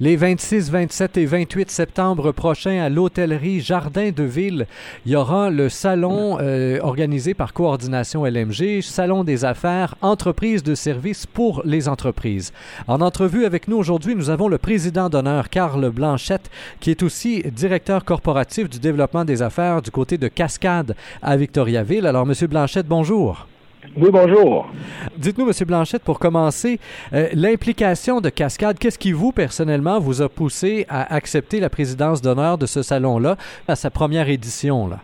Les 26, 27 et 28 septembre prochains à l'hôtellerie Jardin de Ville, il y aura le salon euh, organisé par Coordination LMG, Salon des affaires, entreprises de services pour les entreprises. En entrevue avec nous aujourd'hui, nous avons le président d'honneur Carl Blanchette, qui est aussi directeur corporatif du développement des affaires du côté de Cascade à Victoriaville. Alors, Monsieur Blanchette, bonjour. Oui, bonjour. Dites-nous, M. Blanchette, pour commencer, euh, l'implication de Cascade, qu'est-ce qui vous, personnellement, vous a poussé à accepter la présidence d'honneur de ce salon-là à sa première édition? Là?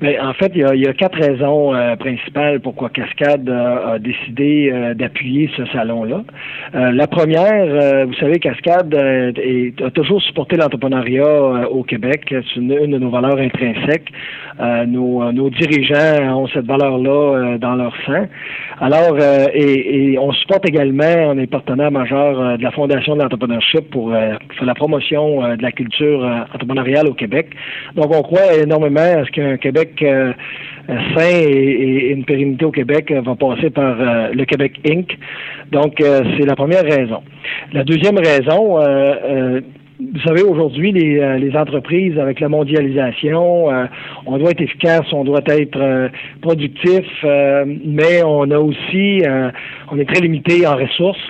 Mais en fait, il y a, quatre raisons euh, principales pourquoi Cascade a décidé euh, d'appuyer ce salon-là. Euh, la première, vous savez, Cascade a toujours supporté l'entrepreneuriat au Québec. C'est une, de nos valeurs intrinsèques. Nos, nos, dirigeants ont cette valeur-là dans leur sang. Alors, et, et, on supporte également, on est partenaire majeur de la Fondation de l'entrepreneurship pour faire la promotion de la culture entrepreneuriale au Québec. Donc, on croit énormément à ce qu'un Québec euh, sain et, une pérennité au Québec euh, va passer par euh, le Québec Inc. Donc, c'est la première raison. La deuxième raison, vous savez, aujourd'hui, les, entreprises, avec la mondialisation, on doit être efficace, on doit être productif, mais on a aussi, on est très limité en ressources.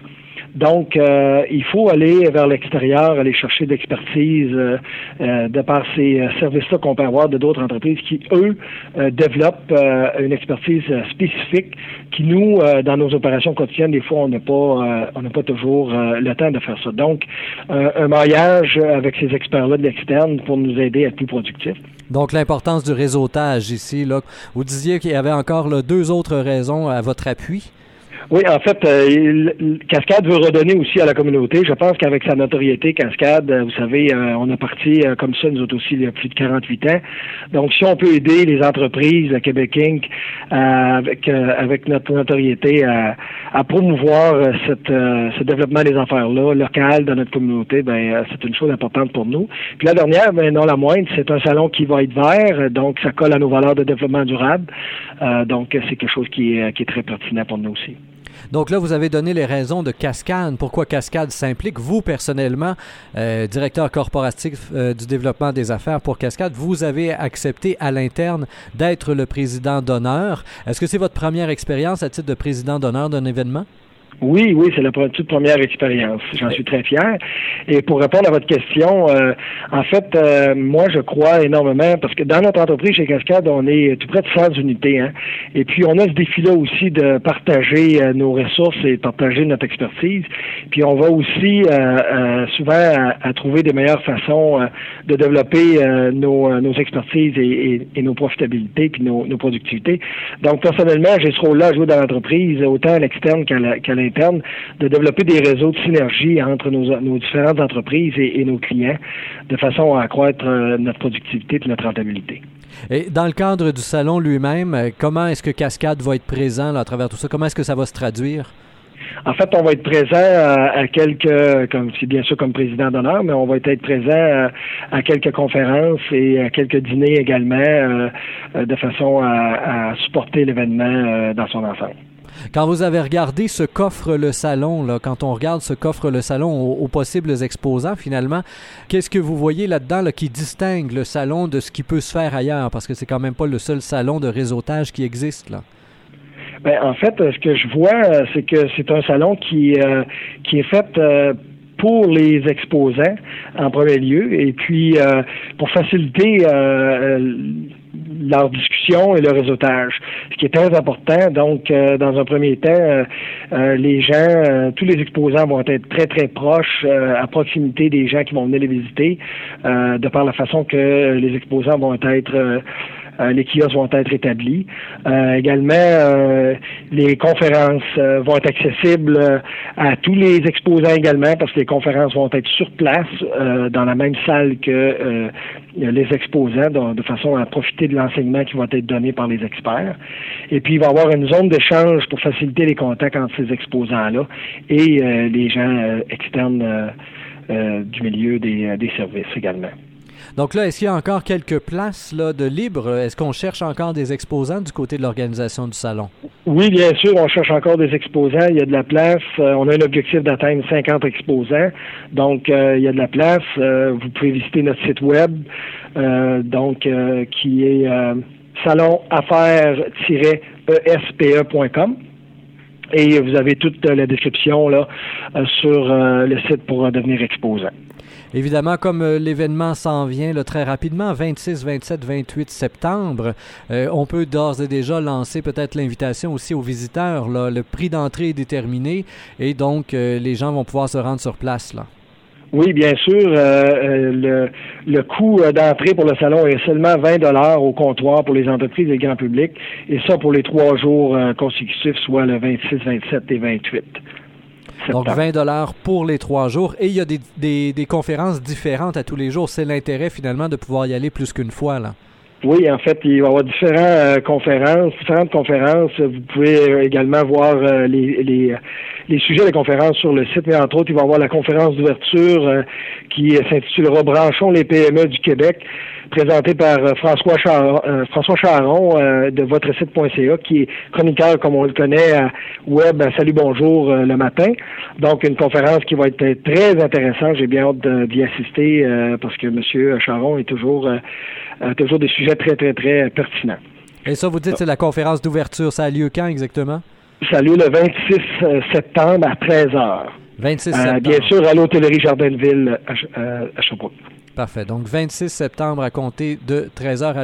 Donc, euh, il faut aller vers l'extérieur, aller chercher de l'expertise euh, euh, de par ces services-là qu'on peut avoir de d'autres entreprises qui, eux, développent une expertise spécifique qui, nous, dans nos opérations quotidiennes, des fois, on n'a pas, on n'a pas toujours le temps de faire ça. Donc, un maillage avec ces experts-là de l'externe pour nous aider à être plus productifs. Donc, l'importance du réseautage ici, là. Vous disiez qu'il y avait encore deux autres raisons à votre appui. Oui, en fait, euh, Cascade veut redonner aussi à la communauté. Je pense qu'avec sa notoriété, Cascade, euh, vous savez, euh, on a parti comme ça, nous autres aussi, il y a plus de 48 ans. Donc, si on peut aider les entreprises, à Québec Inc., avec, avec notre notoriété, à, promouvoir cette, ce développement des affaires-là, local dans notre communauté, ben c'est une chose importante pour nous. Puis la dernière, mais non la moindre, c'est un salon qui va être vert, donc ça colle à nos valeurs de développement durable. donc, c'est quelque chose qui qui est très pertinent pour nous aussi. Donc là, vous avez donné les raisons de Cascade, pourquoi Cascade s'implique. Vous, personnellement, euh, directeur corporatif euh, du développement des affaires pour Cascade, vous avez accepté à l'interne d'être le président d'honneur. Est-ce que c'est votre première expérience à titre de président d'honneur d'un événement? Oui, oui, c'est la toute première expérience. J'en suis très fier. Et pour répondre à votre question, euh, en fait, euh, moi, je crois énormément parce que dans notre entreprise chez Cascade, on est tout près de 100 unités. Hein, et puis, on a ce défi-là aussi de partager euh, nos ressources et partager notre expertise. Puis, on va aussi souvent à, trouver des meilleures façons de développer nos, nos expertises et, nos profitabilités puis nos, nos productivités. Donc, personnellement, j'ai ce rôle-là à jouer dans l'entreprise, autant à l'externe qu'à de développer des réseaux de synergie entre nos, différentes entreprises et, nos clients, de façon à accroître euh, notre productivité et notre rentabilité. Et dans le cadre du salon lui-même, euh, comment est-ce que Cascade va être présent à travers tout ça? Comment est-ce que ça va se traduire? En fait, on va être présent à, quelques, comme c'est bien sûr comme président d'honneur, mais on va être présent à, quelques conférences et à quelques dîners également, euh, de façon à, supporter l'événement dans son ensemble. Quand vous avez regardé ce coffre le salon, quand on regarde ce coffre le salon aux, possibles exposants, finalement, qu'est-ce que vous voyez là-dedans qui distingue le salon de ce qui peut se faire ailleurs? Parce que c'est quand même pas le seul salon de réseautage qui existe. Ben, en fait, ce que je vois, c'est que c'est un salon qui, euh, qui est fait euh, pour les exposants en premier lieu, et puis euh, pour faciliter leur discussion et le réseautage, ce qui est très important. Donc, euh, dans un premier temps, euh, euh, les gens, tous les exposants vont être très, très proches, à proximité des gens qui vont venir les visiter, de par la façon que les exposants vont être euh, les kiosques vont être établis. Euh, également, euh, les conférences vont être accessibles à tous les exposants également parce que les conférences vont être sur place dans la même salle que les exposants, de, façon à profiter de l'enseignement qui va être donné par les experts. Et puis, il va y avoir une zone d'échange pour faciliter les contacts entre ces exposants-là et les gens externes du milieu des services également. Donc là, est-ce qu'il y a encore quelques places là, de libre? Est-ce qu'on cherche encore des exposants du côté de l'organisation du salon? Oui, bien sûr, on cherche encore des exposants. Il y a de la place. Euh, on a un objectif d'atteindre 50 exposants. Donc, euh, il y a de la place. Euh, vous pouvez visiter notre site web, donc qui est salonaffaires-espe.com. Et vous avez toute la description là sur le site pour devenir exposant. Évidemment, comme euh, l'événement s'en vient très rapidement, 26, 27, 28 septembre, euh, on peut d'ores et déjà lancer peut-être l'invitation aussi aux visiteurs. Le prix d'entrée est déterminé et donc euh, les gens vont pouvoir se rendre sur place. Là. Oui, bien sûr. le, coût d'entrée pour le salon est seulement 20 dollars au comptoir pour les entreprises et le grand public, et ça pour les trois jours consécutifs, soit le 26, 27 et 28. Donc 20 dollars pour les trois jours. Et il y a des, des, conférences différentes à tous les jours. C'est l'intérêt finalement de pouvoir y aller plus qu'une fois. là. Oui, en fait, il va y avoir différentes euh, conférences, différentes conférences. Vous pouvez euh, également voir euh, les, les, les, sujets des conférences sur le site, mais entre autres, il va y avoir la conférence d'ouverture qui s'intitulera Branchons les PME du Québec présenté par euh, euh, François Charon euh, de votre site.ca, qui est chroniqueur, comme on le connaît, à Web Salut Bonjour le matin. Donc, une conférence qui va être très intéressante. J'ai bien hâte d'y assister parce que M. Charon est toujours, toujours des sujets très, très, très pertinents. Et ça, vous dites, c'est la conférence d'ouverture. Ça a lieu quand exactement? Ça lieu le 26 septembre à 13 h. 26 septembre. bien sûr, à l'hôtellerie Jardin de Ville à Sherbrooke. Parfait. Donc, 26 septembre à compter de 13h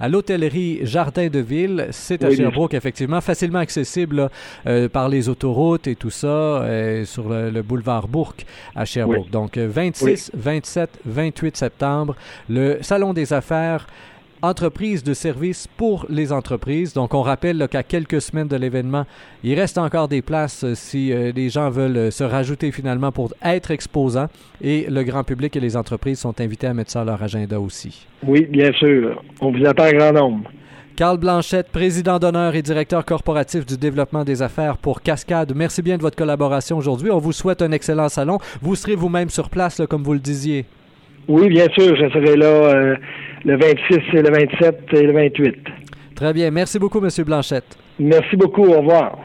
à l'hôtellerie Jardin de Ville. C'est à Sherbrooke, effectivement, facilement accessible euh, par les autoroutes et tout ça euh, sur le, boulevard Bourque à Sherbrooke. Donc, 26, 27, 28 septembre, le Salon des affaires entreprise de services pour les entreprises. Donc, on rappelle qu'à quelques semaines de l'événement, il reste encore des places euh, si euh, les gens veulent euh, se rajouter finalement pour être exposants. Et le grand public et les entreprises sont invités à mettre ça à leur agenda aussi. Oui, bien sûr. On vous attend un grand nombre. Carl Blanchette, président d'honneur et directeur corporatif du développement des affaires pour Cascade. Merci bien de votre collaboration aujourd'hui. On vous souhaite un excellent salon. Vous serez vous-même sur place, comme vous le disiez. Oui, bien sûr, je serai là euh, le 26, le 27 et le 28. Très bien. Merci beaucoup, M. Blanchette. Merci beaucoup. Au revoir.